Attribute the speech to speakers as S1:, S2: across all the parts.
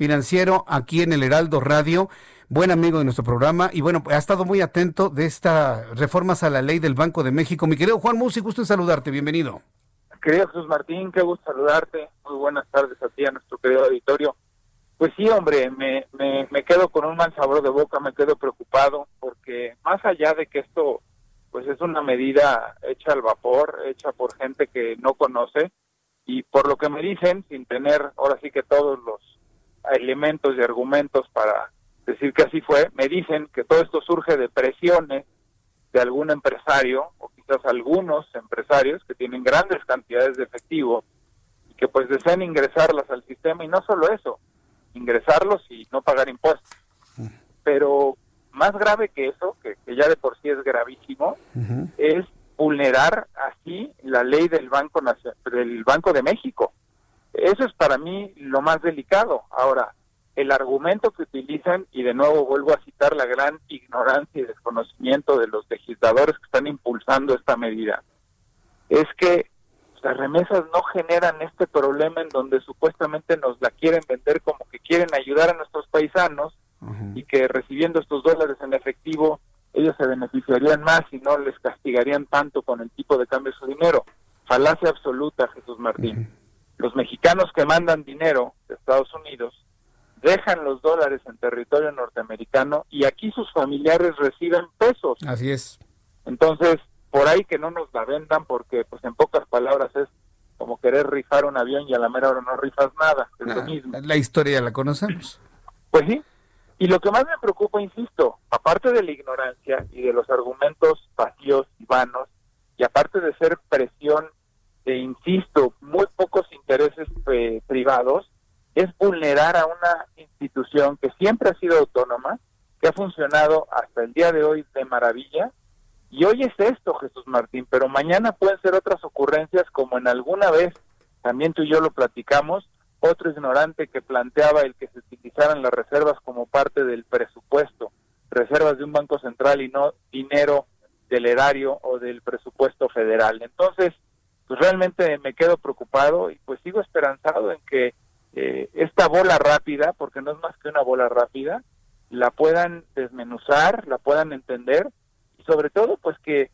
S1: financiero aquí en el Heraldo Radio, buen amigo de nuestro programa y bueno, ha estado muy atento de estas reformas a la ley del Banco de México. Mi querido Juan Musi, gusto en saludarte, bienvenido.
S2: Querido Jesús Martín, qué gusto saludarte. Muy buenas tardes a ti, a nuestro querido auditorio. Pues sí, hombre, me, me, me quedo con un mal sabor de boca, me quedo preocupado, porque más allá de que esto pues es una medida hecha al vapor, hecha por gente que no conoce, y por lo que me dicen, sin tener ahora sí que todos los elementos y argumentos para decir que así fue, me dicen que todo esto surge de presiones de algún empresario o quizás algunos empresarios que tienen grandes cantidades de efectivo y que pues desean ingresarlas al sistema y no solo eso, ingresarlos y no pagar impuestos. Pero más grave que eso, que, ya de por sí es gravísimo, es vulnerar así la ley del Banco del Banco de México. Eso es para mí lo más delicado. Ahora, el argumento que utilizan, y de nuevo vuelvo a citar la gran ignorancia y desconocimiento de los legisladores que están impulsando esta medida, es que las remesas no generan este problema en donde supuestamente nos la quieren vender como que quieren ayudar a nuestros paisanos y que recibiendo estos dólares en efectivo ellos se beneficiarían más y no les castigarían tanto con el tipo de cambio de su dinero. Falacia absoluta, Jesús Martín. Los mexicanos que mandan dinero de Estados Unidos dejan los dólares en territorio norteamericano y aquí sus familiares reciben pesos.
S1: Así es.
S2: Entonces, por ahí que no nos la vendan porque, pues en pocas palabras, es como querer rifar un avión y a la mera hora no rifas nada. Es lo mismo.
S1: La historia la conocemos.
S2: Pues sí, y lo que más me preocupa, insisto, aparte de la ignorancia y de los argumentos vacíos y vanos, y aparte de ser presión de, insisto, muy pocos intereses eh, privados, es vulnerar a una institución que siempre ha sido autónoma, que ha funcionado hasta el día de hoy de maravilla. Y hoy es esto, Jesús Martín, pero mañana pueden ser otras ocurrencias como en alguna vez, también tú y yo lo platicamos, otro ignorante que planteaba el que se utilizaran las reservas como parte del presupuesto, reservas de un banco central y no dinero del erario o del presupuesto federal. Entonces, pues realmente me quedo preocupado y pues sigo esperanzado en que eh, esta bola rápida, porque no es más que una bola rápida, la puedan desmenuzar, la puedan entender y sobre todo pues que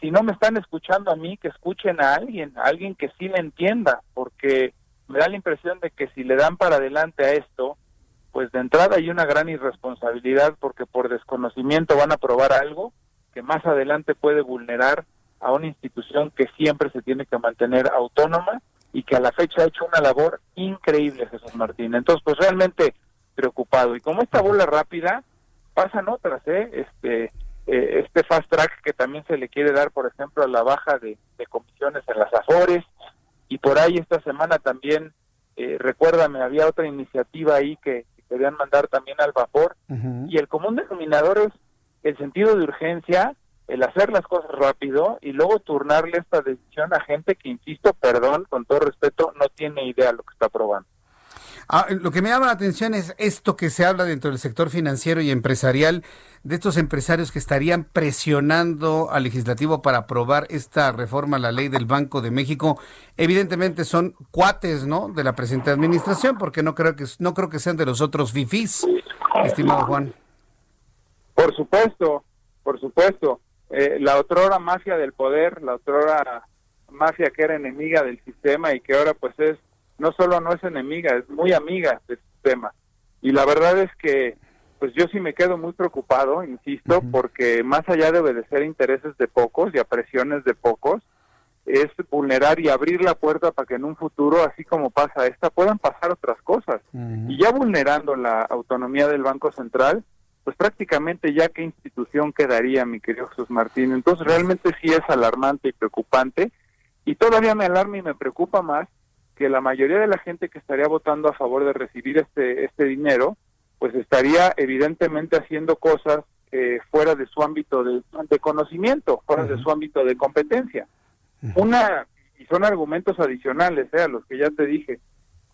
S2: si no me están escuchando a mí, que escuchen a alguien, a alguien que sí me entienda, porque me da la impresión de que si le dan para adelante a esto, pues de entrada hay una gran irresponsabilidad porque por desconocimiento van a probar algo que más adelante puede vulnerar a una institución que siempre se tiene que mantener autónoma y que a la fecha ha hecho una labor increíble, Jesús Martín. Entonces, pues realmente preocupado. Y como esta bola rápida, pasan otras, ¿eh? Este, eh, este fast track que también se le quiere dar, por ejemplo, a la baja de, de comisiones en las AFORES, y por ahí esta semana también, eh, recuérdame, había otra iniciativa ahí que, querían mandar también al vapor y el común denominador es el sentido de urgencia, el hacer las cosas rápido y luego turnarle esta decisión a gente que, insisto, perdón, con todo respeto, no tiene idea de lo que está probando.
S1: Ah, lo que me llama la atención es esto que se habla dentro del sector financiero y empresarial, de estos empresarios que estarían presionando al legislativo para aprobar esta reforma a la ley del Banco de México. Evidentemente son cuates, ¿no? De la presente administración, porque no creo que no creo que sean de los otros fifís, estimado Juan.
S2: Por supuesto, por supuesto. Eh, la otrora mafia del poder, la otrora mafia que era enemiga del sistema y que ahora pues es no solo no es enemiga, es muy amiga del sistema. Y la verdad es que, pues yo sí me quedo muy preocupado, insisto, porque más allá de obedecer intereses de pocos y a presiones de pocos, es vulnerar y abrir la puerta para que en un futuro, así como pasa esta, puedan pasar otras cosas. Y ya vulnerando la autonomía del Banco Central, pues prácticamente ya qué institución quedaría, mi querido Jesús Martín. Entonces realmente sí es alarmante y preocupante y todavía me alarma y me preocupa más que la mayoría de la gente que estaría votando a favor de recibir este, este dinero, pues estaría evidentemente haciendo cosas eh, fuera de su ámbito de, conocimiento, fuera de su ámbito de competencia. Una, y son argumentos adicionales eh, a los que ya te dije,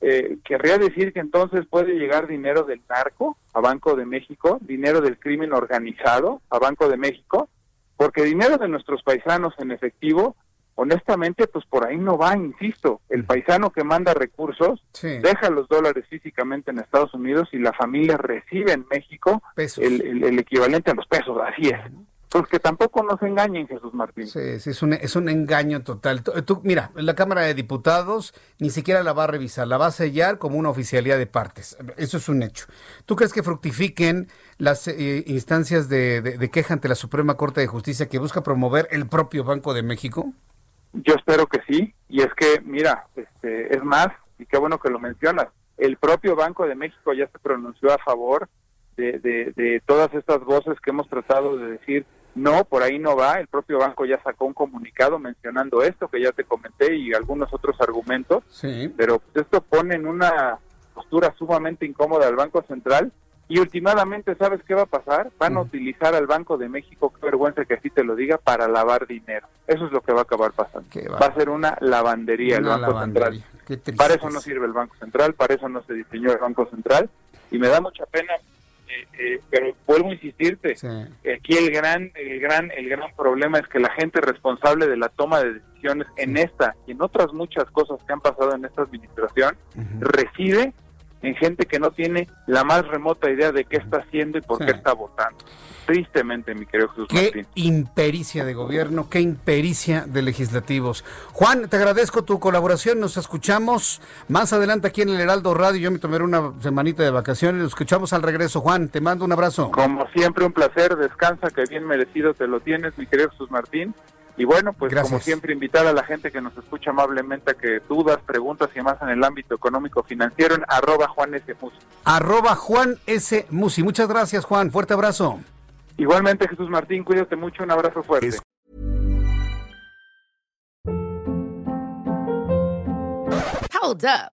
S2: eh, querría decir que entonces puede llegar dinero del narco a Banco de México, dinero del crimen organizado a Banco de México, porque dinero de nuestros paisanos en efectivo, honestamente, pues por ahí no va, insisto, el paisano que manda recursos deja los dólares físicamente en Estados Unidos y la familia recibe en México el, el, equivalente a los pesos, así es. Pues que tampoco nos engañen, Jesús Martín.
S1: Sí, sí, es un, es un engaño total. Tú, mira, la Cámara de Diputados ni siquiera la va a revisar, la va a sellar como una oficialidad de partes. Eso es un hecho. ¿Tú crees que fructifiquen las eh, instancias de, de, queja ante la Suprema Corte de Justicia que busca promover el propio Banco de México?
S2: Yo espero que sí. Y es que, mira, este, es más, y qué bueno que lo mencionas, el propio Banco de México ya se pronunció a favor de, de, todas estas voces que hemos tratado de decir, no, por ahí no va, el propio banco ya sacó un comunicado mencionando esto que ya te comenté y algunos otros argumentos, sí. pero esto pone en una postura sumamente incómoda al Banco Central y últimamente, ¿sabes qué va a pasar? Van a utilizar al Banco de México, qué vergüenza que así te lo diga, para lavar dinero. Eso es lo que va a acabar pasando. Va? a ser una lavandería el Banco Central. Para eso no sirve el Banco Central, para eso no se diseñó el Banco Central. Y me da mucha pena eh, eh, pero vuelvo a insistirte, aquí el gran, el gran, el gran problema es que la gente responsable de la toma de decisiones en esta y en otras muchas cosas que han pasado en esta administración reside en gente que no tiene la más remota idea de qué está haciendo y por qué está votando. Tristemente, mi querido Jesús
S1: qué impericia de gobierno, qué impericia de legislativos. Juan, te agradezco tu colaboración, nos escuchamos más adelante aquí en el Heraldo Radio. Yo me tomaré una semanita de vacaciones, nos escuchamos al regreso. Juan, te mando un abrazo.
S2: Como siempre, un placer, descansa, que bien merecido te lo tienes, mi querido Jesús Martín. Y bueno, pues como siempre, invitar a la gente que nos escucha amablemente a que dudas, preguntas y más en el ámbito económico financiero en arroba Juan S. Musi.
S1: Arroba Juan S. Musi. Muchas gracias, Juan. Fuerte abrazo.
S2: Igualmente, Jesús Martín, cuídate mucho. Un abrazo fuerte.
S3: Hold up.